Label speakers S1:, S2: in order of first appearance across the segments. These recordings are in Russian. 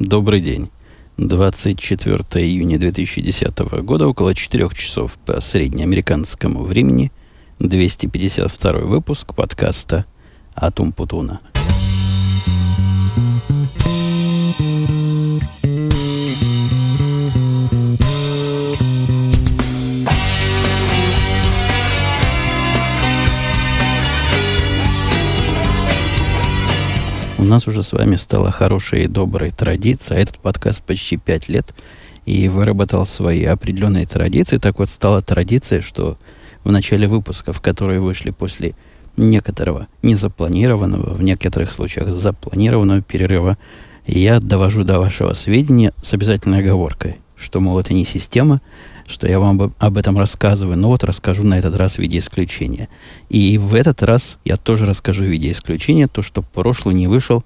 S1: Добрый день. 24 июня 2010 года, около 4 часов по среднеамериканскому времени, 252 выпуск подкаста «Атум Путуна». У нас уже с вами стала хорошая и добрая традиция. Этот подкаст почти пять лет и выработал свои определенные традиции. Так вот, стала традиция, что в начале выпусков, которые вышли после некоторого незапланированного, в некоторых случаях запланированного перерыва, я довожу до вашего сведения с обязательной оговоркой, что, мол, это не система, что я вам об, этом рассказываю, но вот расскажу на этот раз в виде исключения. И в этот раз я тоже расскажу в виде исключения то, что прошлый не вышел,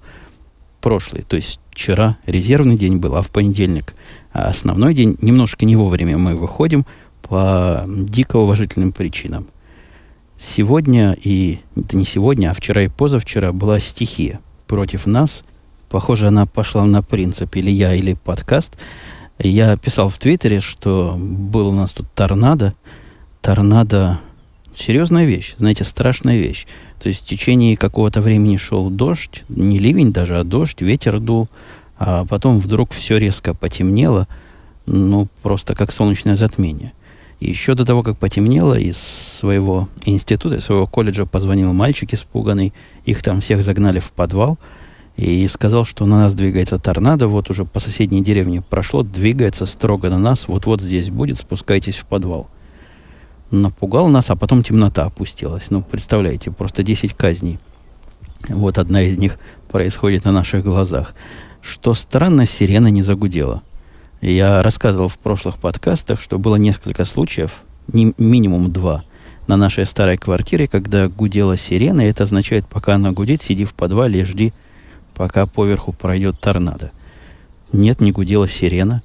S1: прошлый, то есть вчера резервный день был, а в понедельник а основной день, немножко не вовремя мы выходим по дико уважительным причинам. Сегодня и, это не сегодня, а вчера и позавчера была стихия против нас. Похоже, она пошла на принцип или я, или подкаст – я писал в Твиттере, что был у нас тут торнадо. Торнадо – серьезная вещь, знаете, страшная вещь. То есть в течение какого-то времени шел дождь, не ливень даже, а дождь, ветер дул, а потом вдруг все резко потемнело, ну, просто как солнечное затмение. И еще до того, как потемнело, из своего института, из своего колледжа позвонил мальчик испуганный, их там всех загнали в подвал – и сказал, что на нас двигается торнадо, вот уже по соседней деревне прошло, двигается строго на нас, вот-вот здесь будет, спускайтесь в подвал. Напугал нас, а потом темнота опустилась. Ну, представляете, просто 10 казней. Вот одна из них происходит на наших глазах. Что странно, сирена не загудела. Я рассказывал в прошлых подкастах, что было несколько случаев, не, минимум два, на нашей старой квартире, когда гудела сирена, и это означает, пока она гудит, сиди в подвале и жди пока поверху пройдет торнадо. Нет, не гудела сирена.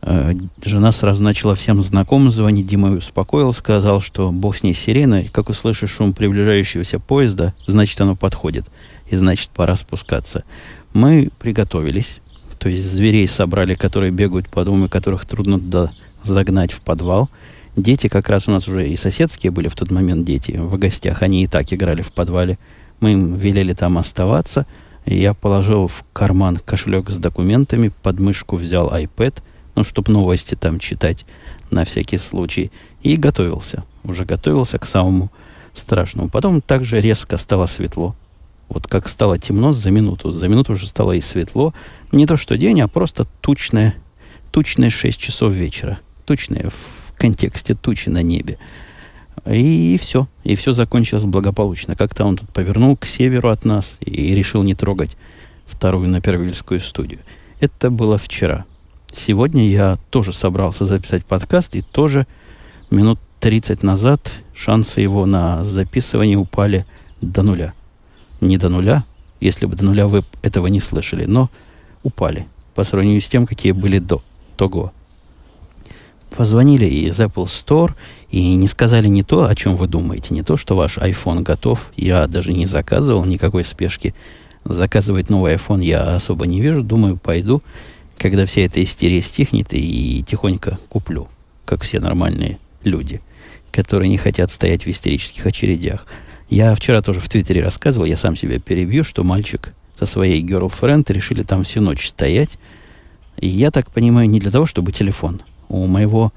S1: Э, жена сразу начала всем знакомым звонить. Дима успокоил, сказал, что бог с ней сиреной. Как услышишь шум приближающегося поезда, значит, оно подходит. И значит, пора спускаться. Мы приготовились. То есть зверей собрали, которые бегают по дому, которых трудно туда загнать в подвал. Дети как раз у нас уже и соседские были в тот момент дети в гостях. Они и так играли в подвале. Мы им велели там оставаться – я положил в карман кошелек с документами, под мышку взял iPad, ну, чтобы новости там читать на всякий случай, и готовился. Уже готовился к самому страшному. Потом также резко стало светло. Вот как стало темно за минуту. За минуту уже стало и светло. Не то что день, а просто тучное, тучное 6 часов вечера. Тучное в контексте тучи на небе. И, и все. И все закончилось благополучно. Как-то он тут повернул к северу от нас и решил не трогать вторую напервильскую студию. Это было вчера. Сегодня я тоже собрался записать подкаст, и тоже минут 30 назад шансы его на записывание упали до нуля. Не до нуля, если бы до нуля вы этого не слышали, но упали по сравнению с тем, какие были до того. Позвонили из Apple Store и не сказали не то, о чем вы думаете, не то, что ваш iPhone готов. Я даже не заказывал никакой спешки. Заказывать новый iPhone я особо не вижу. Думаю, пойду, когда вся эта истерия стихнет, и тихонько куплю, как все нормальные люди, которые не хотят стоять в истерических очередях. Я вчера тоже в Твиттере рассказывал, я сам себя перебью, что мальчик со своей girlfriend решили там всю ночь стоять. И я так понимаю, не для того, чтобы телефон – у моего,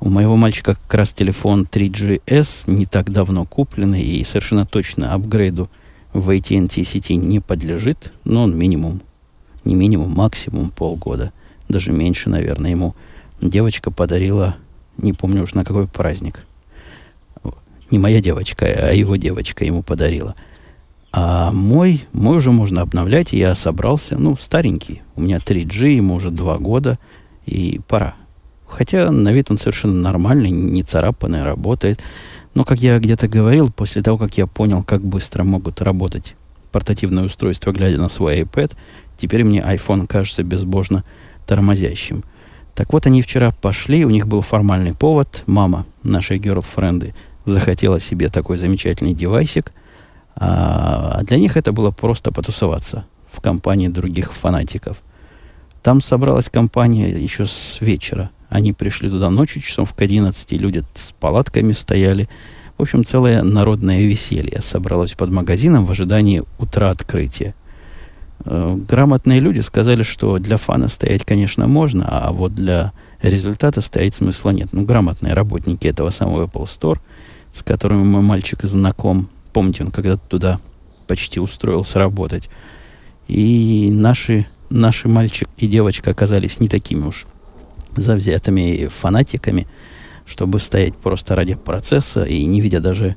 S1: у моего мальчика как раз телефон 3GS не так давно купленный и совершенно точно апгрейду в AT&T сети не подлежит, но он минимум, не минимум, максимум полгода, даже меньше, наверное, ему девочка подарила, не помню уж на какой праздник. Не моя девочка, а его девочка ему подарила. А мой, мой уже можно обновлять, я собрался, ну, старенький. У меня 3G, ему уже два года, и пора. Хотя на вид он совершенно нормальный, не царапанный, работает. Но, как я где-то говорил, после того, как я понял, как быстро могут работать портативные устройства, глядя на свой iPad, теперь мне iPhone кажется безбожно тормозящим. Так вот, они вчера пошли, у них был формальный повод. Мама нашей герлфренды захотела себе такой замечательный девайсик, а для них это было просто потусоваться в компании других фанатиков – Там собралась компания еще с вечера. Они пришли туда ночью, часов к 11, люди с палатками стояли. В общем, целое народное веселье собралось под магазином в ожидании утра открытия. Э, грамотные люди сказали, что для фана стоять, конечно, можно, а вот для результата стоять смысла нет. Ну, грамотные работники этого самого Apple Store, с которыми мой мальчик знаком, помните, он когда-то туда почти устроился работать. И наши, наши мальчик и девочка оказались не такими уж завзятыми фанатиками, чтобы стоять просто ради процесса и не видя даже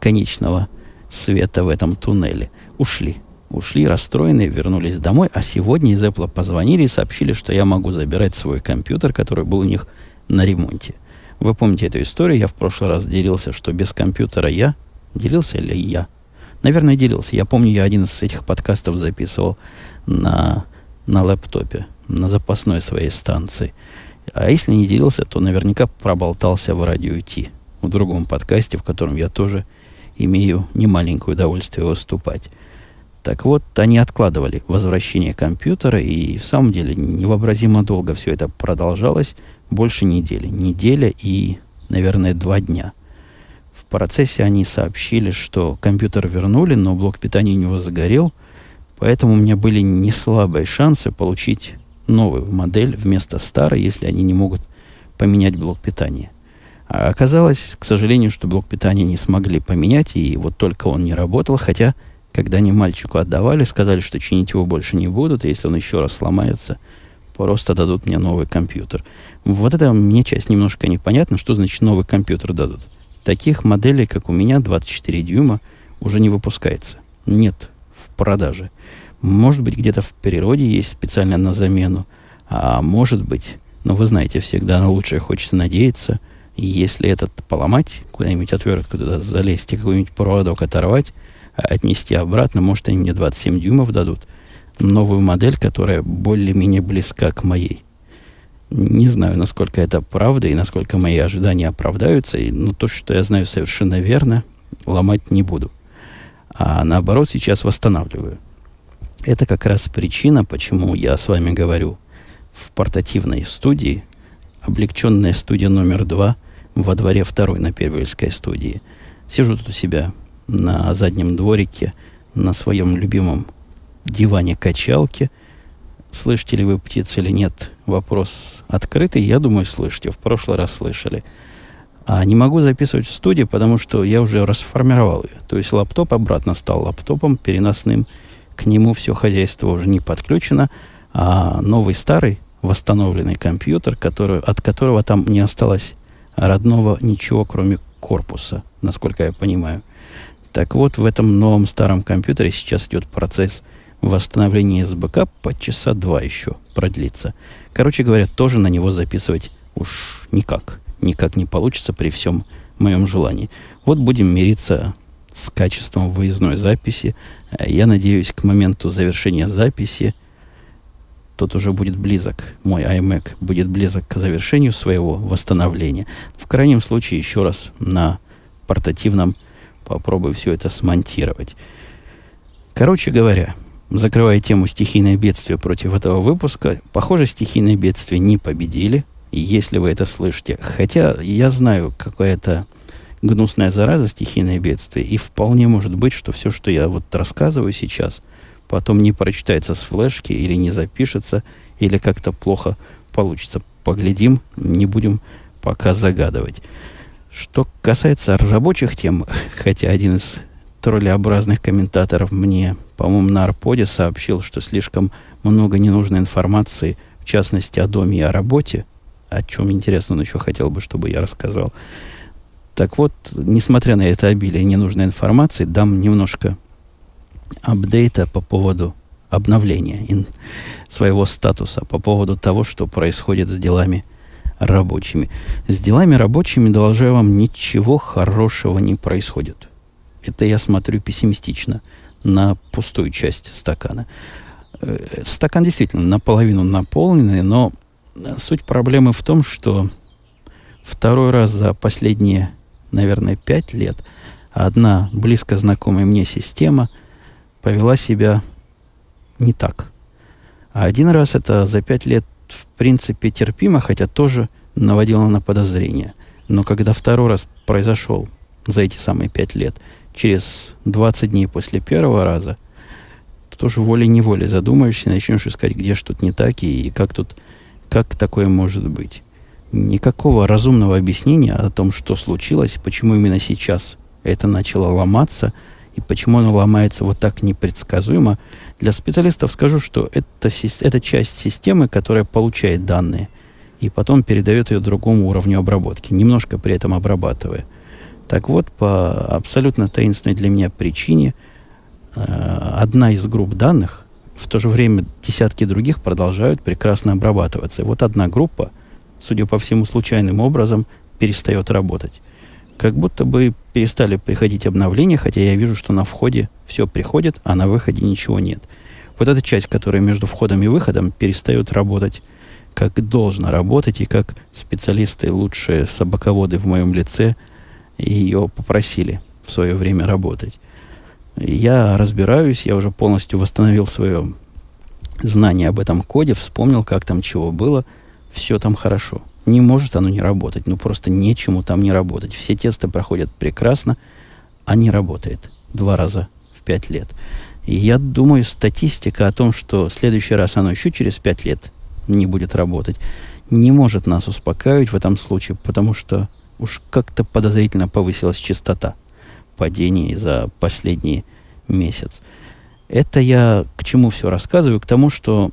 S1: конечного света в этом туннеле. Ушли. Ушли расстроенные, вернулись домой, а сегодня из Apple позвонили и сообщили, что я могу забирать свой компьютер, который был у них на ремонте. Вы помните эту историю? Я в прошлый раз делился, что без компьютера я... Делился ли я? Наверное, делился. Я помню, я один из этих подкастов записывал на, на лэптопе, на запасной своей станции. А если не делился, то наверняка проболтался в радио Ти, в другом подкасте, в котором я тоже имею немаленькое удовольствие выступать. Так вот, они откладывали возвращение компьютера, и в самом деле невообразимо долго все это продолжалось, больше недели. Неделя и, наверное, два дня. В процессе они сообщили, что компьютер вернули, но блок питания у него загорел, поэтому у меня были не слабые шансы получить новую модель вместо старой, если они не могут поменять блок питания. А оказалось, к сожалению, что блок питания не смогли поменять, и вот только он не работал, хотя когда они мальчику отдавали, сказали, что чинить его больше не будут, и если он еще раз сломается, просто дадут мне новый компьютер. Вот это мне часть немножко непонятно, что значит новый компьютер дадут. Таких моделей, как у меня, 24 дюйма, уже не выпускается. Нет в продаже. Может быть, где-то в природе есть специально на замену. А может быть, но вы знаете, всегда на лучшее хочется надеяться. если этот поломать, куда-нибудь отвертку туда залезть и какой-нибудь проводок оторвать, отнести обратно. Может, они мне 27 дюймов дадут. Новую модель, которая более-менее близка к моей. Не знаю, насколько это правда и насколько мои ожидания оправдаются. И, но то, что я знаю совершенно верно, ломать не буду. А наоборот, сейчас восстанавливаю. Это как раз причина, почему я с вами говорю в портативной студии, облегченная студия номер два во дворе второй на Первильской студии. Сижу тут у себя на заднем дворике на своем любимом диване качалки. Слышите ли вы птиц или нет? Вопрос открытый. Я думаю, слышите. В прошлый раз слышали. А не могу записывать в студии, потому что я уже расформировал ее. То есть лаптоп обратно стал лаптопом переносным. К нему все хозяйство уже не подключено. А новый старый восстановленный компьютер, который, от которого там не осталось родного ничего, кроме корпуса, насколько я понимаю – так вот, в этом новом старом компьютере сейчас идет процесс восстановления СБК по часа два еще продлится. Короче говоря, тоже на него записывать уж никак. Никак не получится при всем моем желании. Вот будем мириться с качеством выездной записи. Я надеюсь, к моменту завершения записи тот уже будет близок, мой iMac будет близок к завершению своего восстановления. В крайнем случае, еще раз на портативном попробую все это смонтировать. Короче говоря, закрывая тему стихийное бедствие против этого выпуска, похоже, стихийное бедствие не победили, если вы это слышите. Хотя я знаю, какая-то гнусная зараза стихийное бедствие, и вполне может быть, что все, что я вот рассказываю сейчас, потом не прочитается с флешки или не запишется, или как-то плохо получится. Поглядим, не будем пока загадывать. Что касается рабочих тем, хотя один из троллеобразных комментаторов мне, по-моему, на Арподе сообщил, что слишком много ненужной информации, в частности, о доме и о работе, о чем, интересно, он еще хотел бы, чтобы я рассказал. Так вот, несмотря на это обилие ненужной информации, дам немножко апдейта по поводу обновления своего статуса, по поводу того, что происходит с делами рабочими. С делами рабочими, доложу вам, ничего хорошего не происходит. Это я смотрю пессимистично на пустую часть стакана. Э, стакан действительно наполовину наполненный, но суть проблемы в том, что второй раз за последние, наверное, пять лет одна близко знакомая мне система повела себя не так. А один раз это за пять лет в принципе терпимо, хотя тоже наводило на подозрение. Но когда второй раз произошел за эти самые пять лет, через 20 дней после первого раза, то тоже волей-неволей задумаешься начнешь искать, где что-то не так и как тут, как такое может быть. Никакого разумного объяснения о том, что случилось, почему именно сейчас это начало ломаться, и почему оно ломается вот так непредсказуемо, для специалистов скажу, что это, это часть системы, которая получает данные и потом передает ее другому уровню обработки, немножко при этом обрабатывая. Так вот, по абсолютно таинственной для меня причине, э, одна из групп данных, в то же время десятки других продолжают прекрасно обрабатываться. И вот одна группа, судя по всему, случайным образом перестает работать. Как будто бы перестали приходить обновления, хотя я вижу, что на входе все приходит, а на выходе ничего нет. Вот эта часть, которая между входом и выходом, перестает работать как должно работать, и как специалисты, лучшие собаководы в моем лице, ее попросили в свое время работать. Я разбираюсь, я уже полностью восстановил свое знание об этом коде, вспомнил, как там чего было, все там хорошо. Не может оно не работать, ну просто нечему там не работать. Все тесты проходят прекрасно, а не работает два раза в пять лет. И я думаю, статистика о том, что в следующий раз оно еще через пять лет не будет работать, не может нас успокаивать в этом случае, потому что уж как-то подозрительно повысилась частота падений за последний месяц. Это я к чему все рассказываю? К тому, что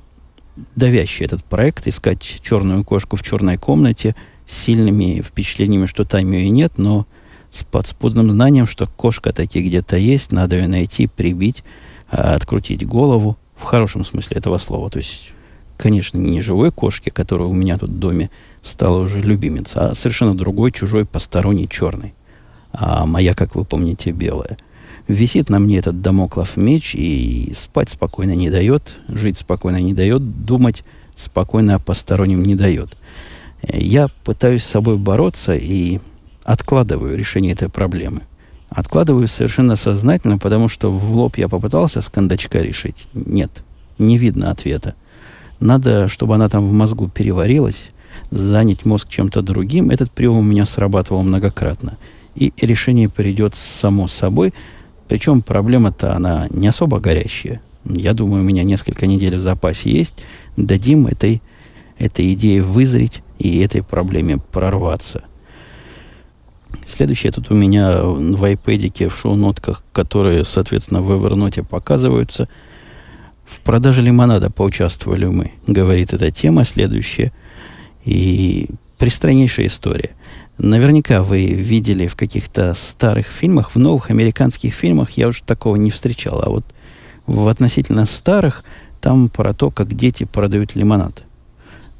S1: давящий этот проект, искать черную кошку в черной комнате с сильными впечатлениями, что там ее и нет, но с подспудным знанием, что кошка таки где-то есть, надо ее найти, прибить, а, открутить голову, в хорошем смысле этого слова. То есть, конечно, не живой кошки, которая у меня тут в доме стала уже любимица, а совершенно другой, чужой, посторонний, черный. А моя, как вы помните, белая. Висит на мне этот домоклов меч и спать спокойно не дает, жить спокойно не дает, думать спокойно о постороннем не дает. Я пытаюсь с собой бороться и откладываю решение этой проблемы. Откладываю совершенно сознательно, потому что в лоб я попытался с кондачка решить. Нет, не видно ответа. Надо, чтобы она там в мозгу переварилась, занять мозг чем-то другим. Этот прием у меня срабатывал многократно. И решение придет само собой – причем проблема-то она не особо горящая. Я думаю, у меня несколько недель в запасе есть. Дадим этой, этой идее вызреть и этой проблеме прорваться. Следующее тут у меня в iPad, в шоу-нотках, которые, соответственно, в Evernote показываются. В продаже лимонада поучаствовали мы, говорит эта тема следующая. И пристраннейшая история – Наверняка вы видели в каких-то старых фильмах, в новых американских фильмах я уже такого не встречал. А вот в относительно старых там про то, как дети продают лимонад.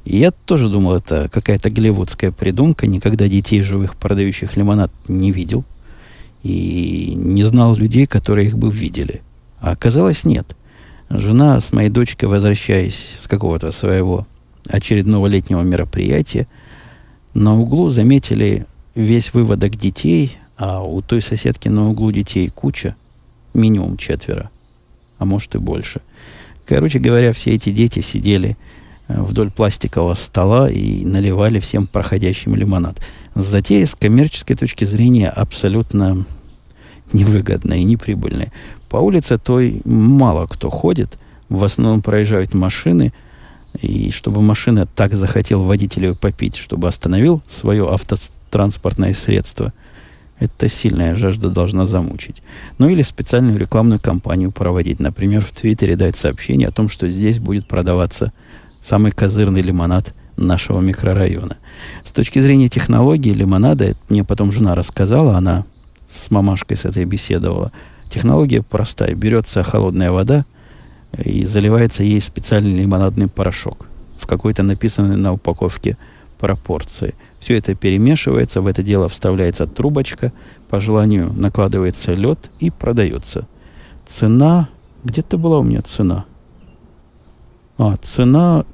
S1: И я тоже думал, это какая-то голливудская придумка. Никогда детей живых, продающих лимонад, не видел. И не знал людей, которые их бы видели. А оказалось, нет. Жена с моей дочкой, возвращаясь с какого-то своего очередного летнего мероприятия, на углу заметили весь выводок детей, а у той соседки на углу детей куча, минимум четверо, а может и больше. Короче говоря, все эти дети сидели э, вдоль пластикового стола и наливали всем проходящим лимонад. Затея с коммерческой точки зрения абсолютно невыгодная и неприбыльная. По улице той мало кто ходит, в основном проезжают машины – и чтобы машина так захотел водителю попить, чтобы остановил свое автотранспортное средство, это сильная жажда должна замучить. Ну или специальную рекламную кампанию проводить. Например, в Твиттере дать сообщение о том, что здесь будет продаваться самый козырный лимонад нашего микрорайона. С точки зрения технологии лимонада, это мне потом жена рассказала, она с мамашкой с этой беседовала. Технология простая. Берется холодная вода – и заливается ей специальный лимонадный порошок в какой-то написанной на упаковке пропорции. Все это перемешивается, в это дело вставляется трубочка, по желанию накладывается лед и продается. Цена, где-то была у меня цена. А, цена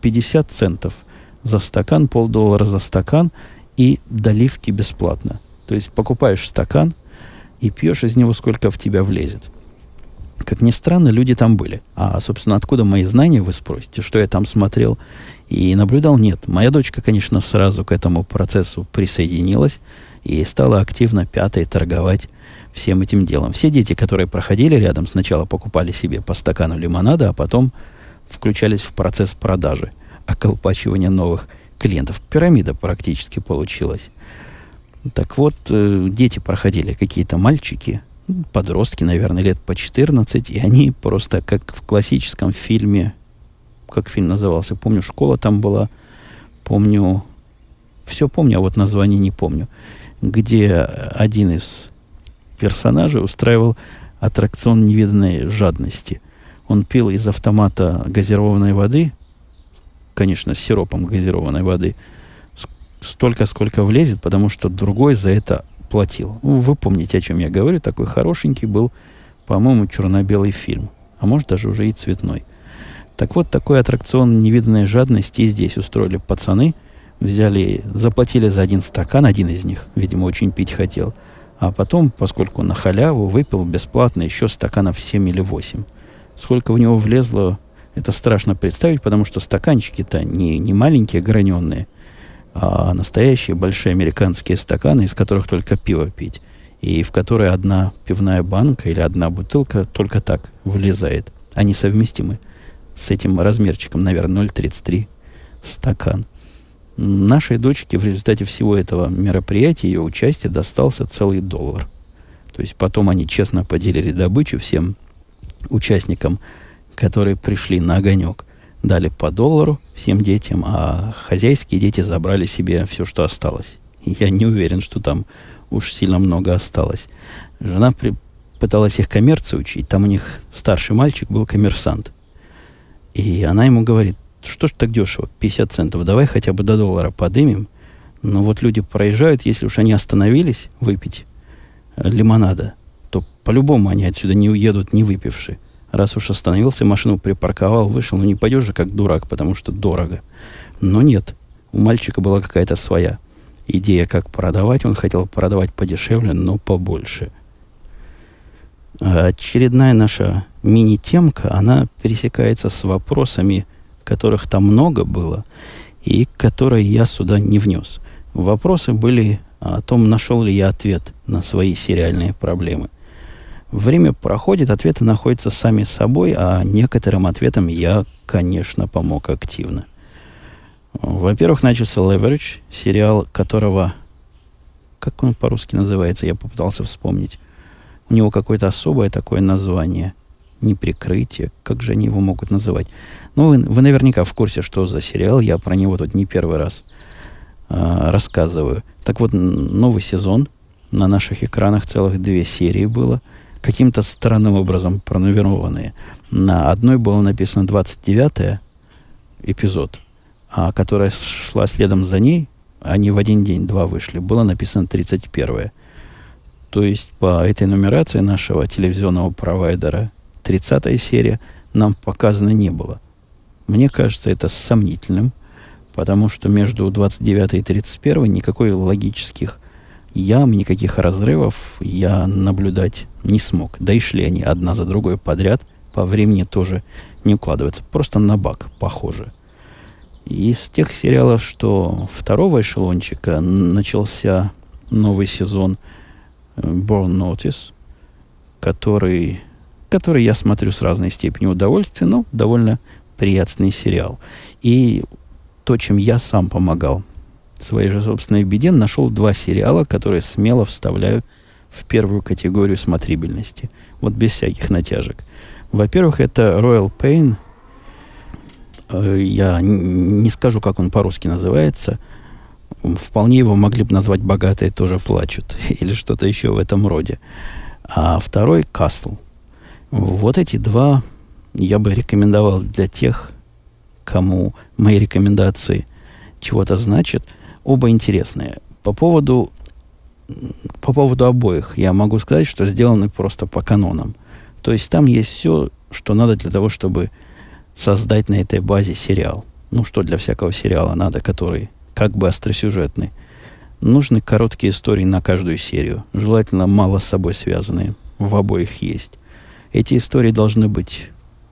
S1: 50 центов за стакан, полдоллара за стакан и доливки бесплатно. То есть покупаешь стакан и пьешь из него сколько в тебя влезет. Как ни странно, люди там были. А, собственно, откуда мои знания, вы спросите, что я там смотрел и наблюдал? Нет. Моя дочка, конечно, сразу к этому процессу присоединилась и стала активно пятой торговать всем этим делом. Все дети, которые проходили рядом, сначала покупали себе по стакану лимонада, а потом включались в процесс продажи, околпачивания новых клиентов. Пирамида практически получилась. Так вот, э, дети проходили, какие-то мальчики, подростки, наверное, лет по 14, и они просто как в классическом фильме, как фильм назывался, помню, школа там была, помню, все помню, а вот название не помню, где один из персонажей устраивал аттракцион невиданной жадности. Он пил из автомата газированной воды, конечно, с сиропом газированной воды, столько, сколько влезет, потому что другой за это платил. Ну, вы помните, о чем я говорю. Такой хорошенький был, по-моему, черно-белый фильм. А может, даже уже и цветной. Так вот, такой аттракцион невиданной жадности и здесь устроили пацаны. Взяли, заплатили за один стакан, один из них, видимо, очень пить хотел – а потом, поскольку на халяву, выпил бесплатно еще стаканов 7 или 8. Сколько в него влезло, это страшно представить, потому что стаканчики-то не, не маленькие, граненые, а настоящие большие американские стаканы, из которых только пиво пить, и в которые одна пивная банка или одна бутылка только так влезает. Они совместимы с этим размерчиком, наверное, 0,33 стакан нашей дочке в результате всего этого мероприятия, ее участия, достался целый доллар. То есть потом они честно поделили добычу всем участникам, которые пришли на огонек. Дали по доллару всем детям, а хозяйские дети забрали себе все, что осталось. Я не уверен, что там уж сильно много осталось. Жена при... пыталась их коммерции учить. Там у них старший мальчик был коммерсант. И она ему говорит, что ж так дешево, 50 центов, давай хотя бы до доллара подымем. Но вот люди проезжают, если уж они остановились выпить лимонада, то по-любому они отсюда не уедут, не выпивши. Раз уж остановился, машину припарковал, вышел, ну не пойдешь же как дурак, потому что дорого. Но нет, у мальчика была какая-то своя идея, как продавать. Он хотел продавать подешевле, но побольше. Очередная наша мини-темка, она пересекается с вопросами которых там много было, и которые я сюда не внес. Вопросы были о том, нашел ли я ответ на свои сериальные проблемы. Время проходит, ответы находятся сами собой, а некоторым ответам я, конечно, помог активно. Во-первых, начался Leverage, сериал которого... Как он по-русски называется? Я попытался вспомнить. У него какое-то особое такое название – не прикрытие, как же они его могут называть. Ну, вы, вы наверняка в курсе, что за сериал, я про него тут не первый раз э, рассказываю. Так вот, новый сезон, на наших экранах целых две серии было, каким-то странным образом пронумерованные. На одной было написано 29 эпизод, а которая шла следом за ней, они в один день, два вышли, было написано 31 То есть по этой нумерации нашего телевизионного провайдера 30 серия нам показано не было. Мне кажется, это сомнительным, потому что между 29 и 31 никакой логических ям, никаких разрывов я наблюдать не смог. Да и шли они одна за другой подряд, по времени тоже не укладывается. Просто на бак похоже. Из тех сериалов, что второго эшелончика начался новый сезон э, Born Notice, который который я смотрю с разной степенью удовольствия, но довольно приятный сериал. И то, чем я сам помогал своей же собственной беде, нашел два сериала, которые смело вставляю в первую категорию смотрибельности. Вот без всяких натяжек. Во-первых, это Royal Pain. Э, я не скажу, как он по-русски называется. Вполне его могли бы назвать «Богатые тоже плачут» или что-то еще в этом роде. А второй – Castle – вот эти два я бы рекомендовал для тех, кому мои рекомендации чего-то значат. Оба интересные. По поводу, по поводу обоих я могу сказать, что сделаны просто по канонам. То есть там есть все, что надо для того, чтобы создать на этой базе сериал. Ну, что для всякого сериала надо, который как бы остросюжетный. Нужны короткие истории на каждую серию. Желательно мало с собой связанные. В обоих есть. Эти истории должны быть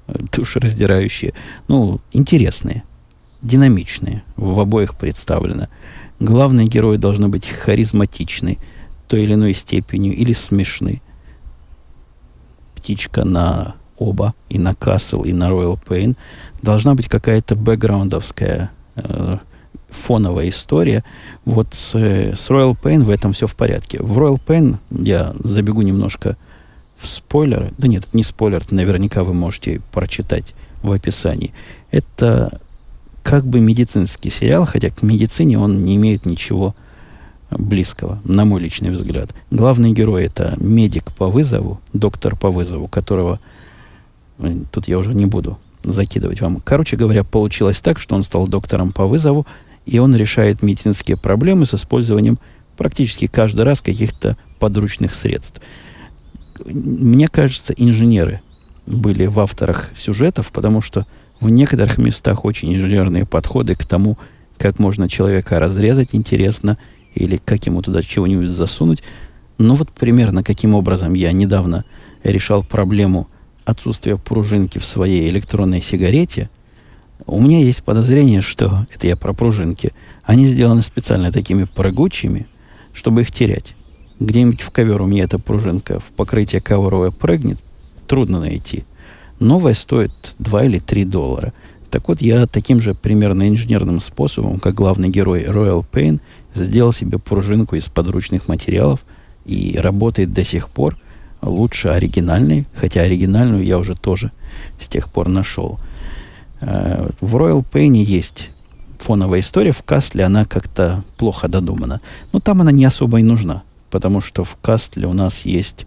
S1: э, душераздирающие, ну, интересные, динамичные, в обоих представлено. Главные герои должны быть харизматичны, той или иной степенью, или смешны. Птичка на оба, и на Castle, и на Royal Pain, должна быть какая-то бэкграундовская э, фоновая история. Вот с, с Royal Pain в этом все в порядке. В Royal Pain я забегу немножко в спойлеры. Да нет, это не спойлер, наверняка вы можете прочитать в описании. Это как бы медицинский сериал, хотя к медицине он не имеет ничего близкого, на мой личный взгляд. Главный герой это медик по вызову, доктор по вызову, которого э, тут я уже не буду закидывать вам. Короче говоря, получилось так, что он стал доктором по вызову, и он решает медицинские проблемы с использованием практически каждый раз каких-то подручных средств. Мне кажется, инженеры были в авторах сюжетов, потому что в некоторых местах очень инженерные подходы к тому, как можно человека разрезать интересно, или как ему туда чего-нибудь засунуть. Ну вот примерно каким образом я недавно решал проблему отсутствия пружинки в своей электронной сигарете – у меня есть подозрение, что это я про пружинки. Они сделаны специально такими прыгучими, чтобы их терять. Где-нибудь в ковер у меня эта пружинка в покрытие ковровое прыгнет, трудно найти. Новая стоит 2 или 3 доллара. Так вот, я таким же примерно инженерным способом, как главный герой Royal Pain, сделал себе пружинку из подручных материалов и работает до сих пор лучше оригинальной, хотя оригинальную я уже тоже с тех пор нашел. Э, в Royal Pain есть фоновая история, в Кастле она как-то плохо додумана. Но там она не особо и нужна, потому что в Кастле у нас есть,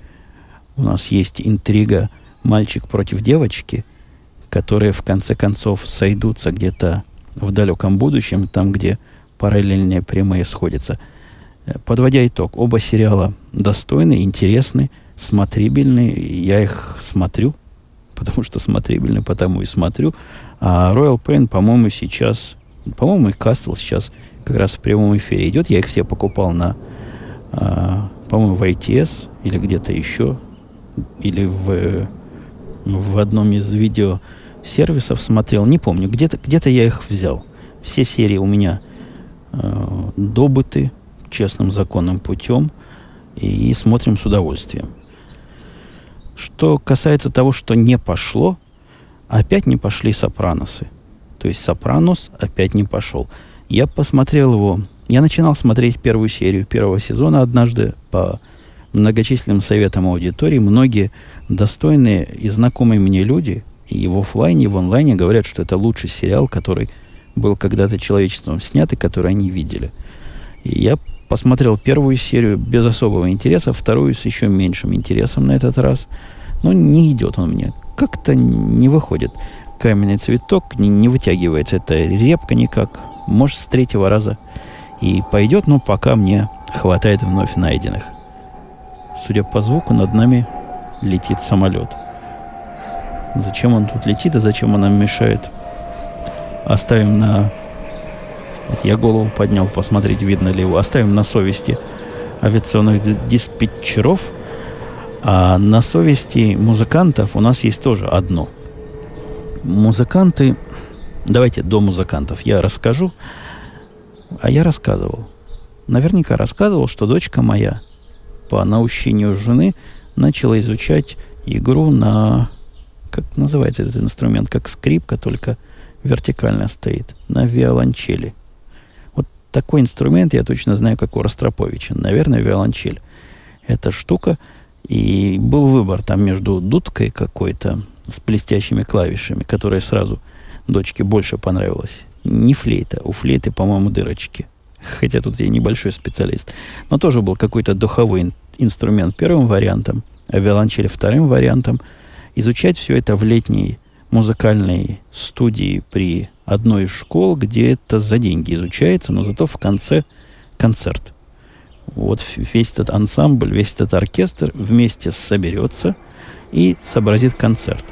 S1: у нас есть интрига мальчик против девочки, которые в конце концов сойдутся где-то в далеком будущем, там, где параллельные прямые сходятся. Э, подводя итог, оба сериала достойны, интересны, смотрибельны. Я их смотрю, потому что смотрибельны, потому и смотрю. А Royal Pain, по-моему, сейчас, по-моему, и Castle сейчас как раз в прямом эфире идет. Я их все покупал на, а, по-моему, в ITS или где-то еще, или в, в одном из видеосервисов смотрел, не помню, где-то где я их взял. Все серии у меня э, добыты честным законным путем и смотрим с удовольствием. Что касается того, что не пошло, опять не пошли «Сопраносы». То есть «Сопранос» опять не пошел. Я посмотрел его... Я начинал смотреть первую серию первого сезона однажды по многочисленным советам аудитории. Многие достойные и знакомые мне люди и в офлайне, и в онлайне говорят, что это лучший сериал, который был когда-то человечеством снят и который они видели. И я посмотрел первую серию без особого интереса, вторую с еще меньшим интересом на этот раз. Но не идет он мне как-то не выходит. Каменный цветок не, не вытягивается. Это репка никак. Может, с третьего раза и пойдет, но пока мне хватает вновь найденных. Судя по звуку, над нами летит самолет. Зачем он тут летит и зачем он нам мешает? Оставим на... Вот я голову поднял, посмотреть, видно ли его. Оставим на совести авиационных диспетчеров – а на совести музыкантов у нас есть тоже одно. Музыканты... Давайте до музыкантов я расскажу. А я рассказывал. Наверняка рассказывал, что дочка моя по наущению жены начала изучать игру на... Как называется этот инструмент? Как скрипка, только вертикально стоит. На виолончели. Вот такой инструмент я точно знаю, как у Ростроповича. Наверное, виолончель. Эта штука и был выбор там между дудкой какой-то с блестящими клавишами, которая сразу дочке больше понравилась. Не флейта. У флейты, по-моему, дырочки. Хотя тут я небольшой специалист. Но тоже был какой-то духовой инструмент первым вариантом, а вторым вариантом. Изучать все это в летней музыкальной студии при одной из школ, где это за деньги изучается, но зато в конце концерт вот весь этот ансамбль, весь этот оркестр вместе соберется и сообразит концерт.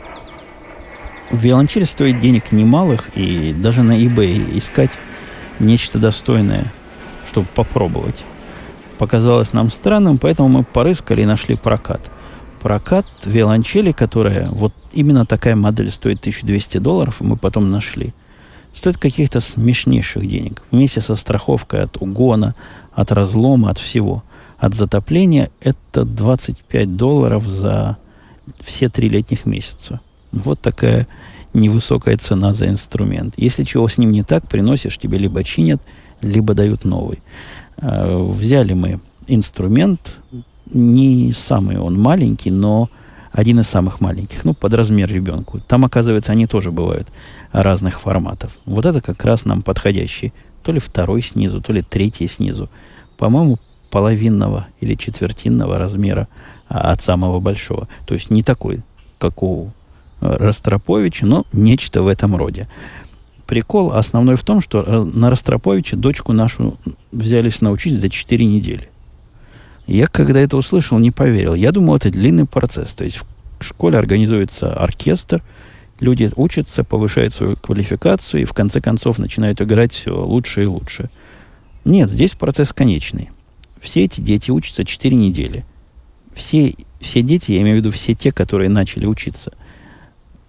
S1: Виолончель стоит денег немалых, и даже на eBay искать нечто достойное, чтобы попробовать, показалось нам странным, поэтому мы порыскали и нашли прокат. прокат виолончели, которая вот именно такая модель стоит 1200 долларов, и мы потом нашли. Стоит каких-то смешнейших денег. Вместе со страховкой от угона, от разлома, от всего. От затопления это 25 долларов за все три летних месяца. Вот такая невысокая цена за инструмент. Если чего с ним не так, приносишь, тебе либо чинят, либо дают новый. А, взяли мы инструмент, не самый он маленький, но один из самых маленьких, ну, под размер ребенку. Там, оказывается, они тоже бывают разных форматов. Вот это как раз нам подходящий. То ли второй снизу, то ли третий снизу. По-моему, половинного или четвертинного размера а, от самого большого. То есть не такой, как у Ростроповича, но нечто в этом роде. Прикол основной в том, что э, на Ростроповича дочку нашу взялись научить за 4 недели. Я, когда это услышал, не поверил. Я думал, это длинный процесс. То есть в школе организуется оркестр, люди учатся, повышают свою квалификацию и в конце концов начинают играть все лучше и лучше. Нет, здесь процесс конечный. Все эти дети учатся 4 недели. Все, все дети, я имею в виду все те, которые начали учиться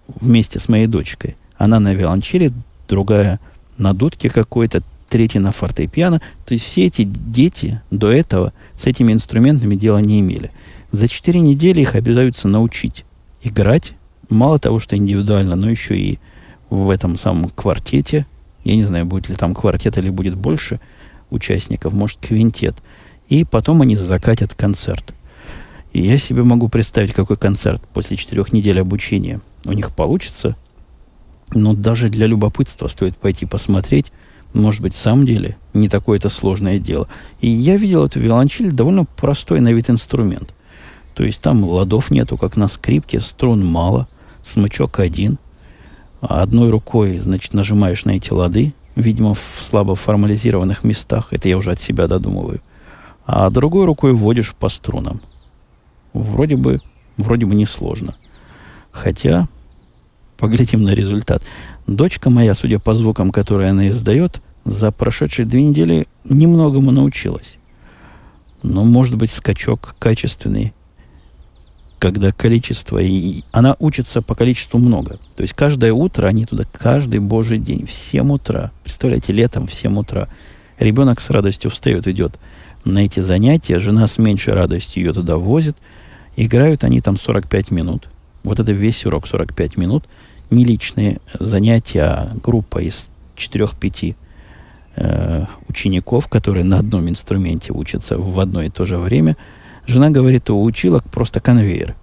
S1: вместе с моей дочкой. Она на виолончели, другая на дудке какой-то, третий на фортепиано. То есть все эти дети до этого с этими инструментами дела не имели. За четыре недели их обязуются научить играть. Мало того, что индивидуально, но еще и в этом самом квартете. Я не знаю, будет ли там квартет или будет больше участников, может, квинтет. И потом они закатят концерт. И я себе могу представить, какой концерт после четырех недель обучения у них получится. Но даже для любопытства стоит пойти посмотреть, может быть, в самом деле не такое это сложное дело. И я видел эту виолончель довольно простой на вид инструмент. То есть там ладов нету, как на скрипке, струн мало, смычок один. Одной рукой, значит, нажимаешь на эти лады, видимо, в слабо формализированных местах. Это я уже от себя додумываю. А другой рукой вводишь по струнам. Вроде бы, вроде бы несложно. Хотя, поглядим на результат. Дочка моя, судя по звукам, которые она издает, за прошедшие две недели немногому научилась. Но, может быть, скачок качественный, когда количество... И она учится по количеству много. То есть каждое утро они туда, каждый божий день, в 7 утра. Представляете, летом в 7 утра. Ребенок с радостью встает, идет на эти занятия. Жена с меньшей радостью ее туда возит. Играют они там 45 минут. Вот это весь урок 45 минут – не личные занятия, а группа из 4-5 э, учеников, которые на одном инструменте учатся в одно и то же время. Жена говорит, у училок просто конвейер.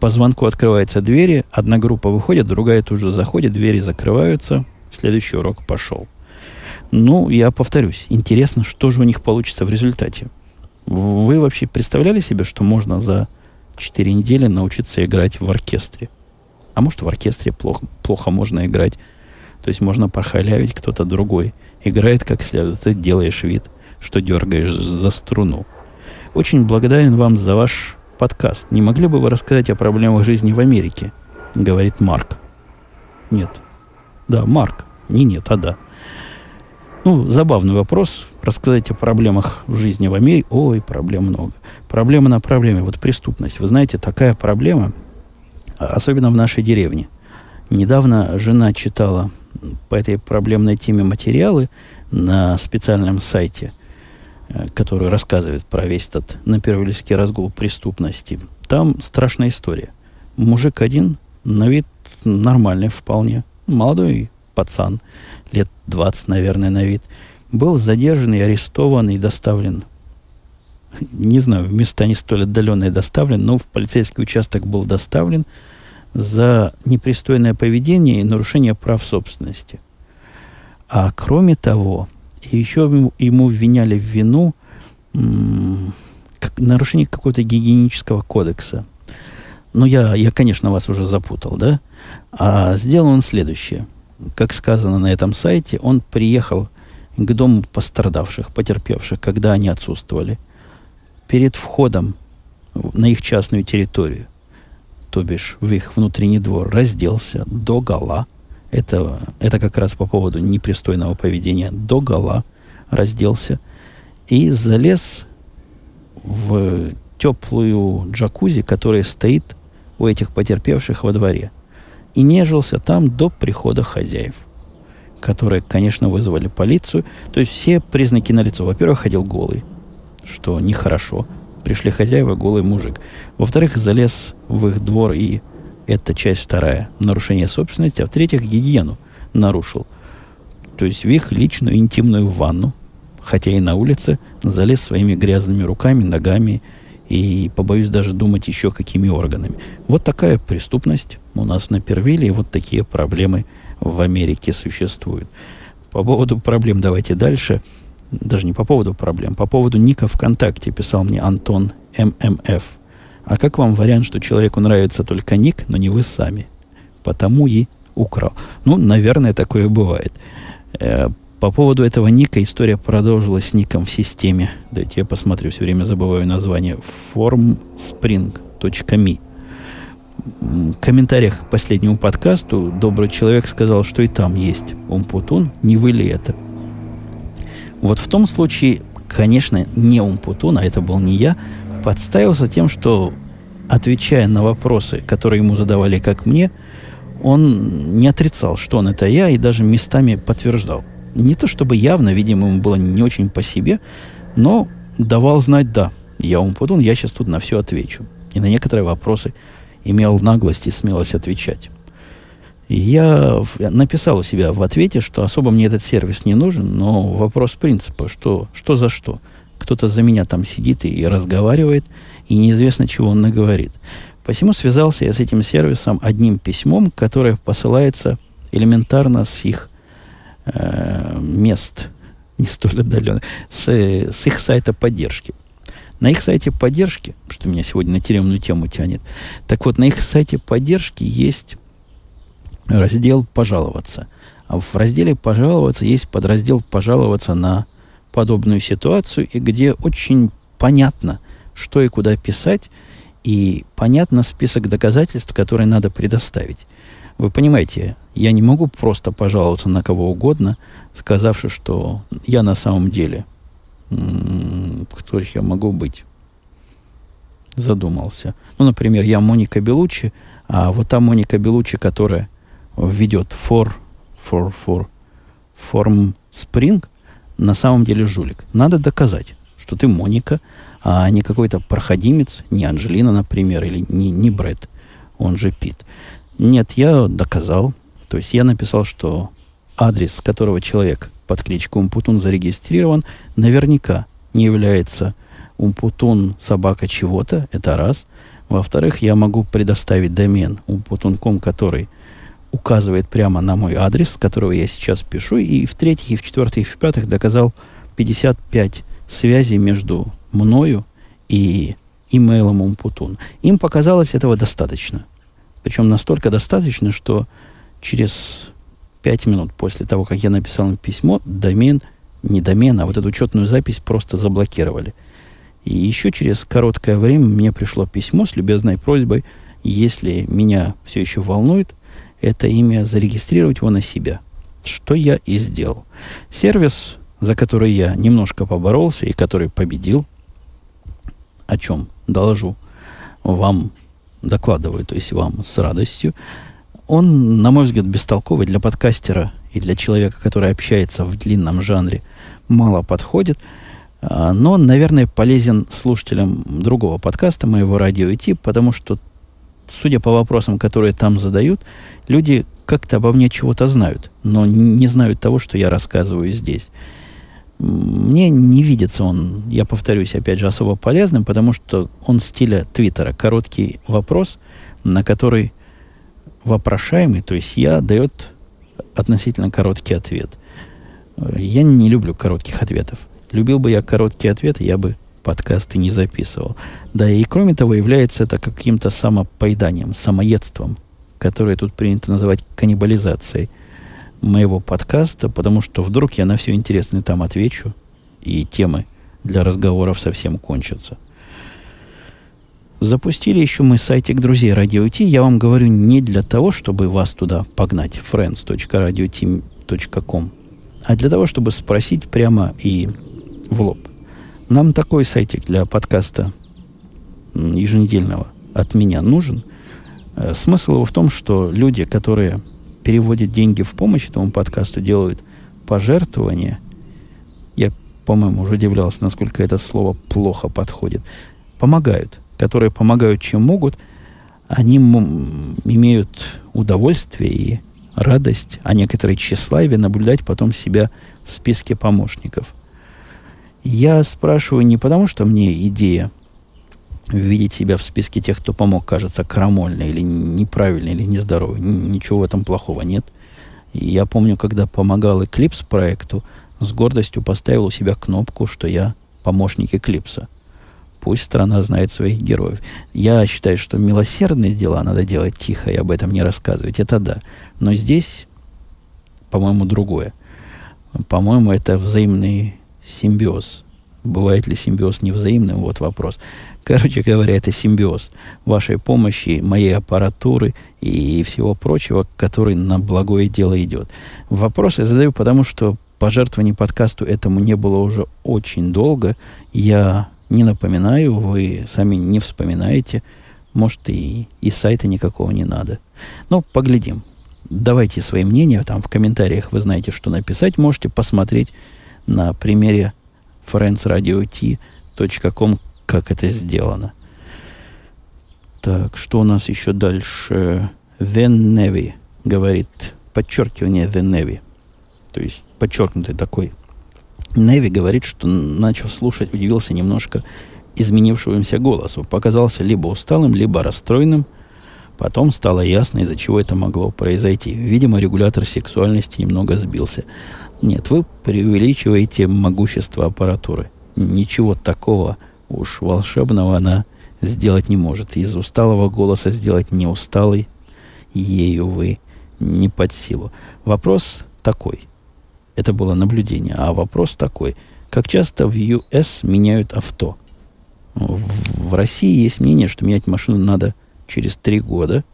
S1: По звонку открываются двери, одна группа выходит, другая тут же заходит, двери закрываются, следующий урок пошел. Ну, я повторюсь, интересно, что же у них получится в результате. Вы вообще представляли себе, что можно за 4 недели научиться играть в оркестре? А может, в оркестре плохо, плохо можно играть. То есть можно похалявить кто-то другой. Играет как следует. Ты делаешь вид, что дергаешь за струну. Очень благодарен вам за ваш подкаст. Не могли бы вы рассказать о проблемах жизни в Америке? Говорит Марк. Нет. Да, Марк. Не нет, а да. Ну, забавный вопрос. Рассказать о проблемах в жизни в Америке. Ой, проблем много. Проблема на проблеме. Вот преступность. Вы знаете, такая проблема, особенно в нашей деревне. Недавно жена читала по этой проблемной теме материалы на специальном сайте, э, который рассказывает про весь этот напервельский разгул преступности. Там страшная история. Мужик один, на вид нормальный вполне, молодой пацан, лет 20, наверное, на вид, был задержан и арестован и доставлен не знаю, в места не столь отдаленные доставлен, но в полицейский участок был доставлен – за непристойное поведение и нарушение прав собственности. А кроме того, еще ему, ему в вину как, нарушение какого-то гигиенического кодекса. Ну, я, я, конечно, вас уже запутал, да? А сделал он следующее. Как сказано на этом сайте, он приехал к дому пострадавших, потерпевших, когда они отсутствовали. Перед входом на их частную территорию – то бишь в их внутренний двор, разделся до гола. Это, это как раз по поводу непристойного поведения. До гола разделся и залез в теплую джакузи, которая стоит у этих потерпевших во дворе. И нежился там до прихода хозяев, которые, конечно, вызвали полицию. То есть все признаки налицо. Во-первых, ходил голый, что нехорошо. Пришли хозяева, голый мужик. Во-вторых, залез в их двор и это часть вторая. Нарушение собственности. А в-третьих, гигиену нарушил. То есть в их личную интимную ванну, хотя и на улице, залез своими грязными руками, ногами и, побоюсь даже думать, еще какими органами. Вот такая преступность у нас на Первиле, и вот такие проблемы в Америке существуют. По поводу проблем давайте дальше. Даже не по поводу проблем, по поводу ника ВКонтакте писал мне Антон ММФ. А как вам вариант, что человеку нравится только ник, но не вы сами? Потому и украл. Ну, наверное, такое бывает. Э, по поводу этого ника история продолжилась с ником в системе. Дайте я посмотрю, все время забываю название. formspring.me В комментариях к последнему подкасту добрый человек сказал, что и там есть Умпутун. Не вы ли это? Вот в том случае, конечно, не Умпутун, а это был не я, подставился тем, что, отвечая на вопросы, которые ему задавали, как мне, он не отрицал, что он это я, и даже местами подтверждал. Не то чтобы явно, видимо, ему было не очень по себе, но давал знать, да, я Умпутун, я сейчас тут на все отвечу. И на некоторые вопросы имел наглость и смелость отвечать. Я написал у себя в ответе, что особо мне этот сервис не нужен, но вопрос принципа, что, что за что – кто-то за меня там сидит и, разговаривает, и неизвестно, чего он наговорит. Посему связался я с этим сервисом одним письмом, которое посылается элементарно с их э, мест, не столь отдаленных, с, с их сайта поддержки. На их сайте поддержки, что меня сегодня на тюремную тему тянет, так вот, на их сайте поддержки есть раздел «Пожаловаться». А в разделе «Пожаловаться» есть подраздел «Пожаловаться на подобную ситуацию, и где очень понятно, что и куда писать, и понятно список доказательств, которые надо предоставить. Вы понимаете, я не могу просто пожаловаться на кого угодно, сказавши, что я на самом деле, кто я могу быть, задумался. Ну, например, я Моника Белучи, а вот та Моника Белучи, которая ведет for, for, for, form Spring, на самом деле жулик. Надо доказать, что ты Моника, а не какой-то проходимец, не Анжелина, например, или не, не Брэд, он же Пит. Нет, я доказал. То есть я написал, что адрес, с которого человек под кличкой Умпутун зарегистрирован, наверняка не является Умпутун собака чего-то, это раз. Во-вторых, я могу предоставить домен umпутун.com, который указывает прямо на мой адрес, с которого я сейчас пишу, и в-третьих, и в-четвертых, и в-пятых доказал 55 связей между мною и имейлом Умпутун. Им показалось этого достаточно. Причем настолько достаточно, что через 5 минут после того, как я написал им письмо, домен, не домен, а вот эту учетную запись просто заблокировали. И еще через короткое время мне пришло письмо с любезной просьбой, если меня все еще волнует, это имя, зарегистрировать его на себя. Что я и сделал. Сервис, за который я немножко поборолся и который победил, о чем доложу вам, докладываю, то есть вам с радостью, он, на мой взгляд, бестолковый для подкастера и для человека, который общается в длинном жанре, мало подходит, а, но, наверное, полезен слушателям другого подкаста моего радио идти, потому что судя по вопросам, которые там задают, люди как-то обо мне чего-то знают, но не знают того, что я рассказываю здесь. Мне не видится он, я повторюсь, опять же, особо полезным, потому что он стиля Твиттера. Короткий вопрос, на который вопрошаемый, то есть я, дает относительно короткий ответ. Я не люблю коротких ответов. Любил бы я короткий ответ, я бы подкасты не записывал. Да и кроме того, является это каким-то самопоеданием, самоедством, которое тут принято называть каннибализацией моего подкаста, потому что вдруг я на все интересное там отвечу, и темы для разговоров совсем кончатся. Запустили еще мы сайтик друзей Радио Ти. Я вам говорю не для того, чтобы вас туда погнать, friends.radiot.com, а для того, чтобы спросить прямо и в лоб – нам такой сайтик для подкаста еженедельного от меня нужен. Э, смысл его в том, что люди, которые переводят деньги в помощь этому подкасту, делают пожертвования. Я, по-моему, уже удивлялся, насколько это слово плохо подходит. Помогают. Которые помогают, чем могут. Они имеют удовольствие и радость, а некоторые тщеславие наблюдать потом себя в списке помощников. Я спрашиваю не потому, что мне идея видеть себя в списке тех, кто помог, кажется крамольной или неправильной, или нездоровой. Ничего в этом плохого нет. И я помню, когда помогал Eclipse проекту, с гордостью поставил у себя кнопку, что я помощник Eclipse. Пусть страна знает своих героев. Я считаю, что милосердные дела надо делать тихо и об этом не рассказывать. Это да. Но здесь, по-моему, другое. По-моему, это взаимный симбиоз. Бывает ли симбиоз невзаимным? Вот вопрос. Короче говоря, это симбиоз вашей помощи, моей аппаратуры и всего прочего, который на благое дело идет. Вопрос я задаю, потому что пожертвований подкасту этому не было уже очень долго. Я не напоминаю, вы сами не вспоминаете. Может, и, и сайта никакого не надо. Ну, поглядим. Давайте свои мнения. Там в комментариях вы знаете, что написать. Можете посмотреть на примере friendsradiot.com, как это сделано. Так, что у нас еще дальше? Navy говорит, подчеркивание Navy. То есть подчеркнутый такой. Неви говорит, что начав слушать, удивился немножко изменившемуся голосу. Показался либо усталым, либо расстроенным. Потом стало ясно, из-за чего это могло произойти. Видимо, регулятор сексуальности немного сбился. Нет, вы преувеличиваете могущество аппаратуры. Ничего такого уж волшебного она сделать не может. Из усталого голоса сделать не усталый ею вы не под силу. Вопрос такой. Это было наблюдение. А вопрос такой. Как часто в US меняют авто? В, в России есть мнение, что менять машину надо через три года.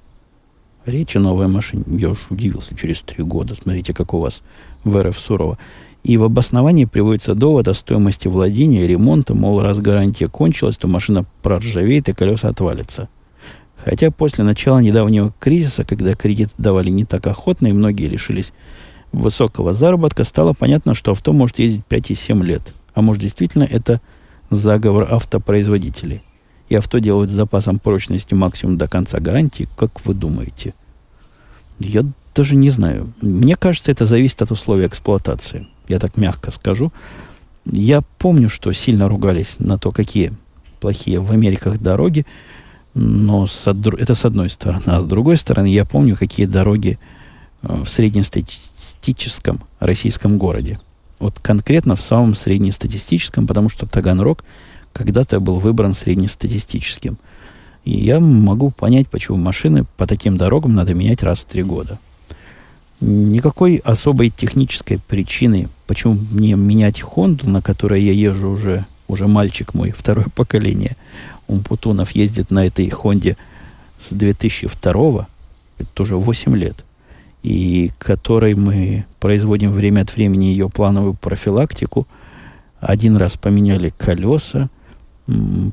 S1: Речь о новой машине. Я уж удивился. Через три года. Смотрите, как у вас в РФ сурово. И в обосновании приводится довод о стоимости владения и ремонта, мол, раз гарантия кончилась, то машина проржавеет и колеса отвалятся. Хотя после начала недавнего кризиса, когда кредит давали не так охотно, и многие лишились высокого заработка, стало понятно, что авто может ездить 5 и 7 лет. А может, действительно, это заговор автопроизводителей. И авто делают с запасом прочности максимум до конца гарантии, как вы думаете? Я даже не знаю. Мне кажется, это зависит от условий эксплуатации. Я так мягко скажу. Я помню, что сильно ругались на то, какие плохие в Америках дороги, но с, это с одной стороны. А с другой стороны, я помню, какие дороги э, в среднестатистическом российском городе. Вот конкретно в самом среднестатистическом, потому что Таганрог когда-то был выбран среднестатистическим. И я могу понять, почему машины по таким дорогам надо менять раз в три года. Никакой особой технической причины, почему мне менять Хонду, на которой я езжу уже, уже мальчик мой, второе поколение, Умпутунов ездит на этой Хонде с 2002 это тоже 8 лет, и которой мы производим время от времени ее плановую профилактику. Один раз поменяли колеса,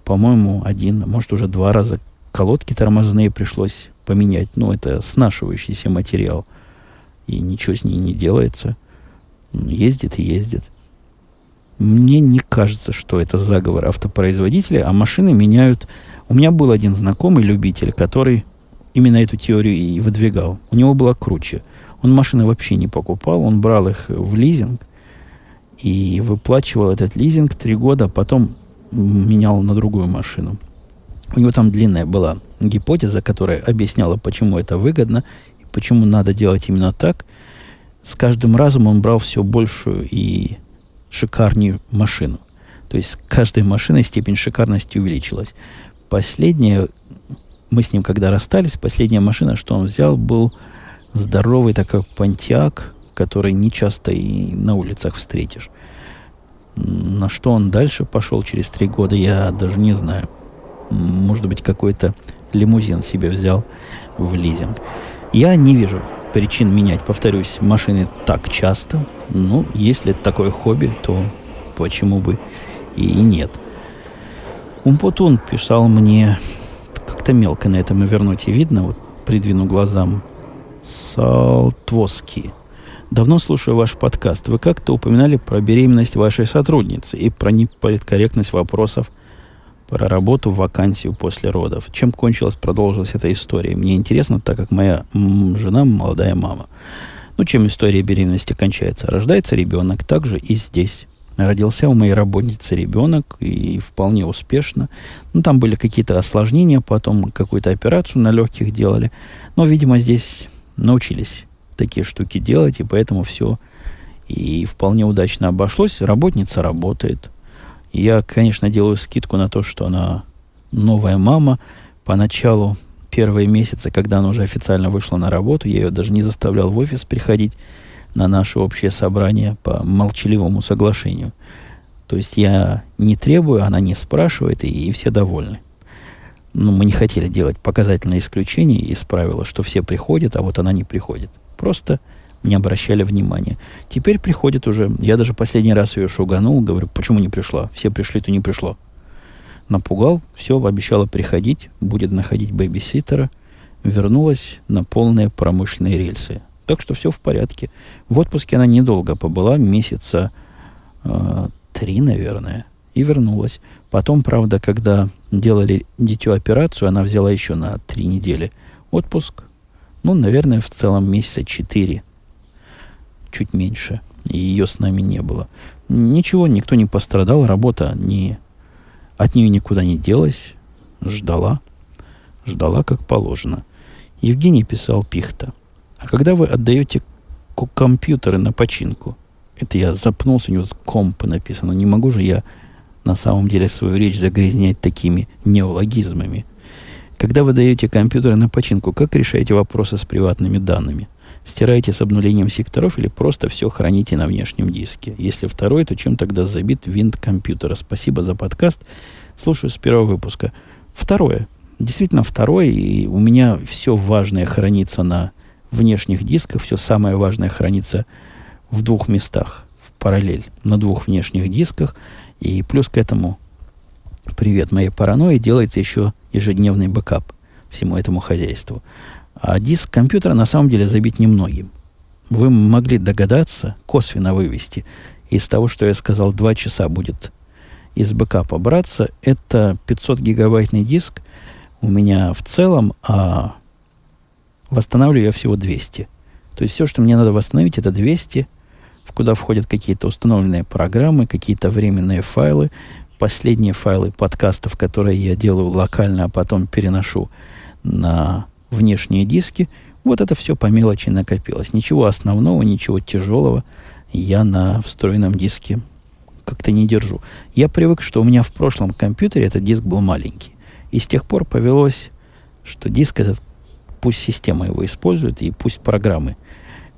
S1: по-моему, один, может, уже два раза колодки тормозные пришлось поменять. Ну, это снашивающийся материал – и ничего с ней не делается. Ездит и ездит. Мне не кажется, что это заговор автопроизводителя, а машины меняют. У меня был один знакомый любитель, который именно эту теорию и выдвигал. У него было круче. Он машины вообще не покупал, он брал их в лизинг и выплачивал этот лизинг три года, а потом менял на другую машину. У него там длинная была гипотеза, которая объясняла, почему это выгодно почему надо делать именно так, с каждым разом он брал все большую и шикарнее машину. То есть с каждой машиной степень шикарности увеличилась. Последняя, мы с ним когда расстались, последняя машина, что он взял, был здоровый такой понтиак, который не часто и на улицах встретишь. На что он дальше пошел через три года, я даже не знаю. Может быть, какой-то лимузин себе взял в лизинг. Я не вижу причин менять, повторюсь, машины так часто. Ну, если такое хобби, то почему бы и нет. Умпутун писал мне, как-то мелко на этом и вернуть и видно, вот придвину глазам, Салтвоски. Давно слушаю ваш подкаст. Вы как-то упоминали про беременность вашей сотрудницы и про неполиткорректность вопросов про работу, вакансию после родов. Чем кончилась, продолжилась эта история? Мне интересно, так как моя жена молодая мама. Ну, чем история беременности кончается? Рождается ребенок, также и здесь. Родился у моей работницы ребенок, и вполне успешно. Ну, там были какие-то осложнения, потом какую-то операцию на легких делали. Но, видимо, здесь научились такие штуки делать, и поэтому все и вполне удачно обошлось. Работница работает. Я, конечно, делаю скидку на то, что она новая мама. Поначалу, первые месяцы, когда она уже официально вышла на работу, я ее даже не заставлял в офис приходить на наше общее собрание по молчаливому соглашению. То есть я не требую, она не спрашивает, и, и все довольны. Ну, мы не хотели делать показательное исключение из правила, что все приходят, а вот она не приходит. Просто не обращали внимания. Теперь приходит уже, я даже последний раз ее шуганул, говорю, почему не пришла? Все пришли, то не пришло. Напугал, все, обещала приходить, будет находить бэбиситера. Вернулась на полные промышленные рельсы. Так что все в порядке. В отпуске она недолго побыла, месяца э, три, наверное, и вернулась. Потом, правда, когда делали дитю операцию, она взяла еще на три недели отпуск. Ну, наверное, в целом месяца четыре чуть меньше, и ее с нами не было. Ничего, никто не пострадал, работа не, от нее никуда не делась, ждала, ждала как положено. Евгений писал Пихта. А когда вы отдаете компьютеры на починку, это я запнулся, у него тут компы написано, не могу же я на самом деле свою речь загрязнять такими неологизмами. Когда вы даете компьютеры на починку, как решаете вопросы с приватными данными – Стираете с обнулением секторов или просто все храните на внешнем диске? Если второй, то чем тогда забит винт компьютера? Спасибо за подкаст. Слушаю с первого выпуска. Второе. Действительно, второе. И у меня все важное хранится на внешних дисках. Все самое важное хранится в двух местах в параллель. На двух внешних дисках. И плюс к этому, привет моей паранойи, делается еще ежедневный бэкап всему этому хозяйству. А диск компьютера на самом деле забит немногим. Вы могли догадаться, косвенно вывести из того, что я сказал, 2 часа будет из бэкапа браться. Это 500 гигабайтный диск у меня в целом, а восстанавливаю я всего 200. То есть все, что мне надо восстановить, это 200, куда входят какие-то установленные программы, какие-то временные файлы, последние файлы подкастов, которые я делаю локально, а потом переношу на внешние диски, вот это все по мелочи накопилось. Ничего основного, ничего тяжелого я на встроенном диске как-то не держу. Я привык, что у меня в прошлом компьютере этот диск был маленький. И с тех пор повелось, что диск этот, пусть система его использует, и пусть программы,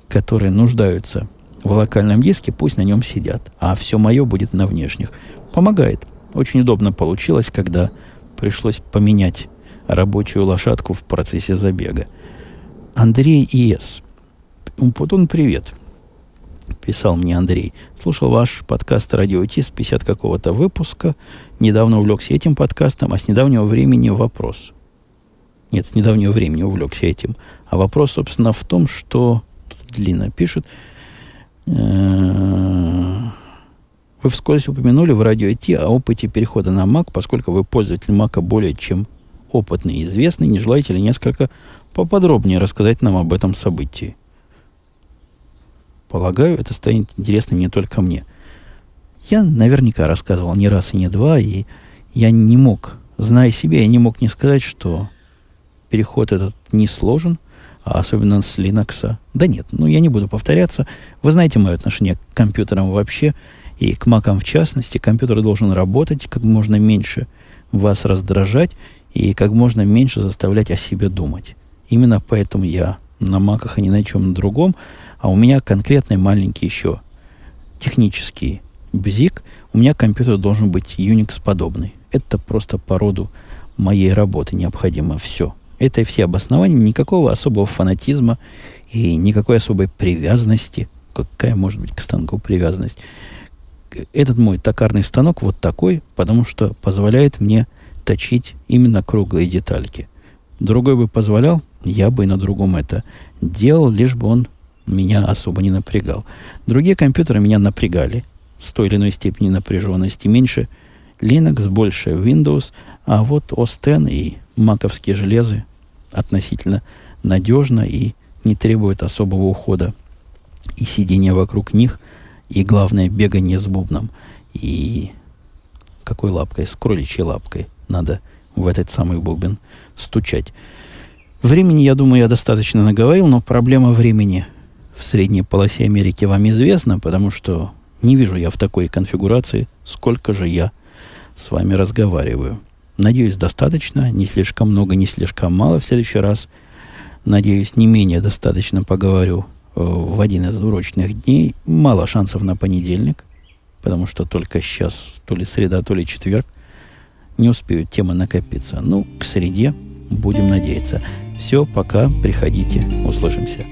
S1: которые нуждаются в локальном диске, пусть на нем сидят. А все мое будет на внешних. Помогает. Очень удобно получилось, когда пришлось поменять рабочую лошадку в процессе забега. Андрей И.С. Умпутун, привет. Писал мне Андрей. Слушал ваш подкаст «Радио Ти» с 50 какого-то выпуска. Недавно увлекся этим подкастом, а с недавнего времени вопрос. Нет, с недавнего времени увлекся этим. А вопрос, собственно, в том, что... Тут длинно пишет. Э, вы вскользь упомянули в радио Ти о опыте перехода на Mac, поскольку вы пользователь Mac более чем опытный и известный, не желаете ли несколько поподробнее рассказать нам об этом событии? Полагаю, это станет интересным не только мне. Я наверняка рассказывал не раз и не два, и я не мог, зная себя, я не мог не сказать, что переход этот не сложен, а особенно с Linux. Да нет, ну я не буду повторяться. Вы знаете мое отношение к компьютерам вообще, и к макам в частности. Компьютер должен работать как можно меньше вас раздражать, и как можно меньше заставлять о себе думать. Именно поэтому я на маках, а не на чем другом, а у меня конкретный маленький еще технический бзик, у меня компьютер должен быть Unix-подобный. Это просто по роду моей работы необходимо все. Это и все обоснования, никакого особого фанатизма и никакой особой привязанности. Какая может быть к станку привязанность? Этот мой токарный станок вот такой, потому что позволяет мне –
S2: точить именно круглые детальки. Другой бы позволял, я бы на другом это делал, лишь бы он меня особо не напрягал. Другие компьютеры меня напрягали с той или иной степени напряженности. Меньше Linux, больше Windows, а вот OS X и маковские железы относительно надежно и не требуют особого ухода и сидения вокруг них, и, главное, бегание с бубном. И какой лапкой? С кроличьей лапкой надо в этот самый бубен стучать. Времени, я думаю, я достаточно наговорил, но проблема времени в средней полосе Америки вам известна, потому что не вижу я в такой конфигурации, сколько же я с вами разговариваю. Надеюсь, достаточно, не слишком много, не слишком мало в следующий раз. Надеюсь, не менее достаточно поговорю в один из урочных дней. Мало шансов на понедельник, потому что только сейчас, то ли среда, то ли четверг, не успеют темы накопиться. Ну, к среде будем надеяться. Все, пока, приходите, услышимся.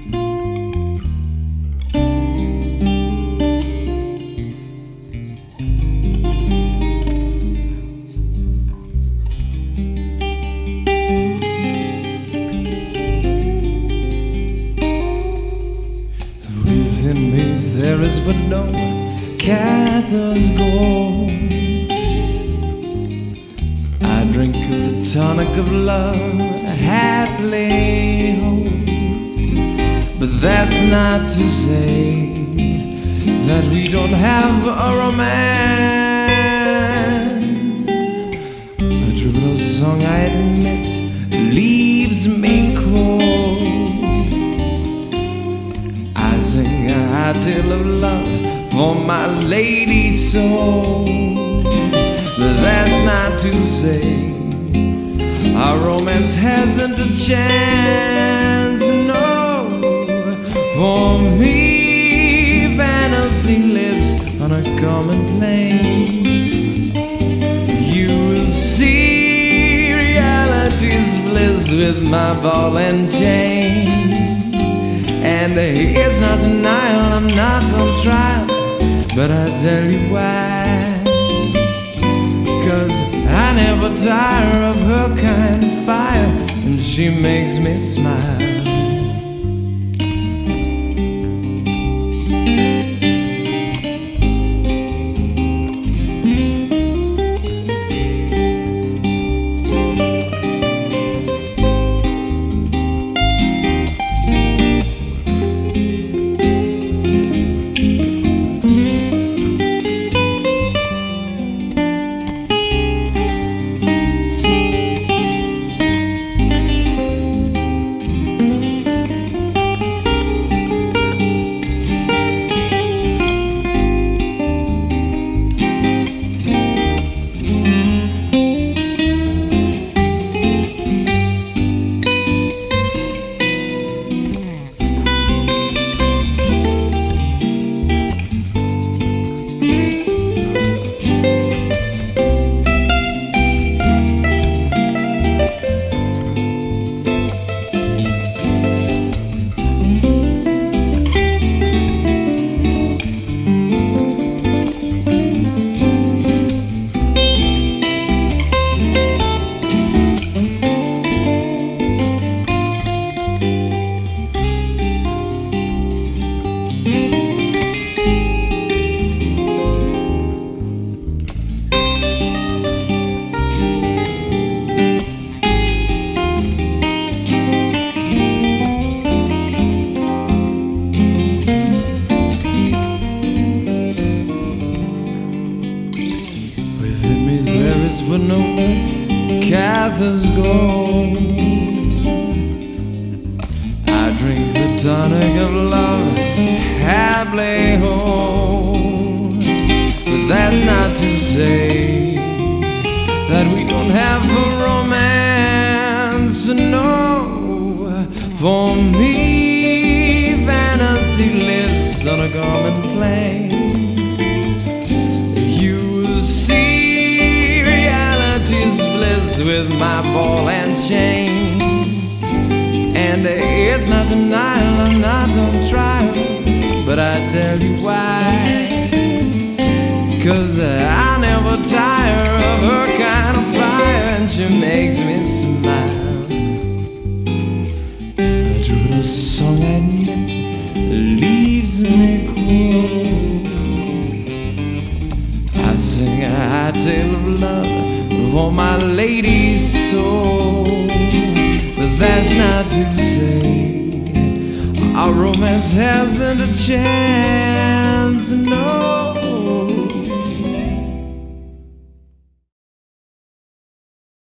S2: But no one gathers gold. I drink of the tonic of love, happily hold. But that's not to say that we don't have a romance. A troubadour song, I admit, leaves me a tale of love for my lady soul. But that's not to say our romance hasn't a chance. No, for me, fantasy lives on a common plane. You will see reality's bliss with my ball and chain. And it's not denial, I'm not on trial, but I tell you why. Cause I never tire of her kind of fire, and she makes me smile.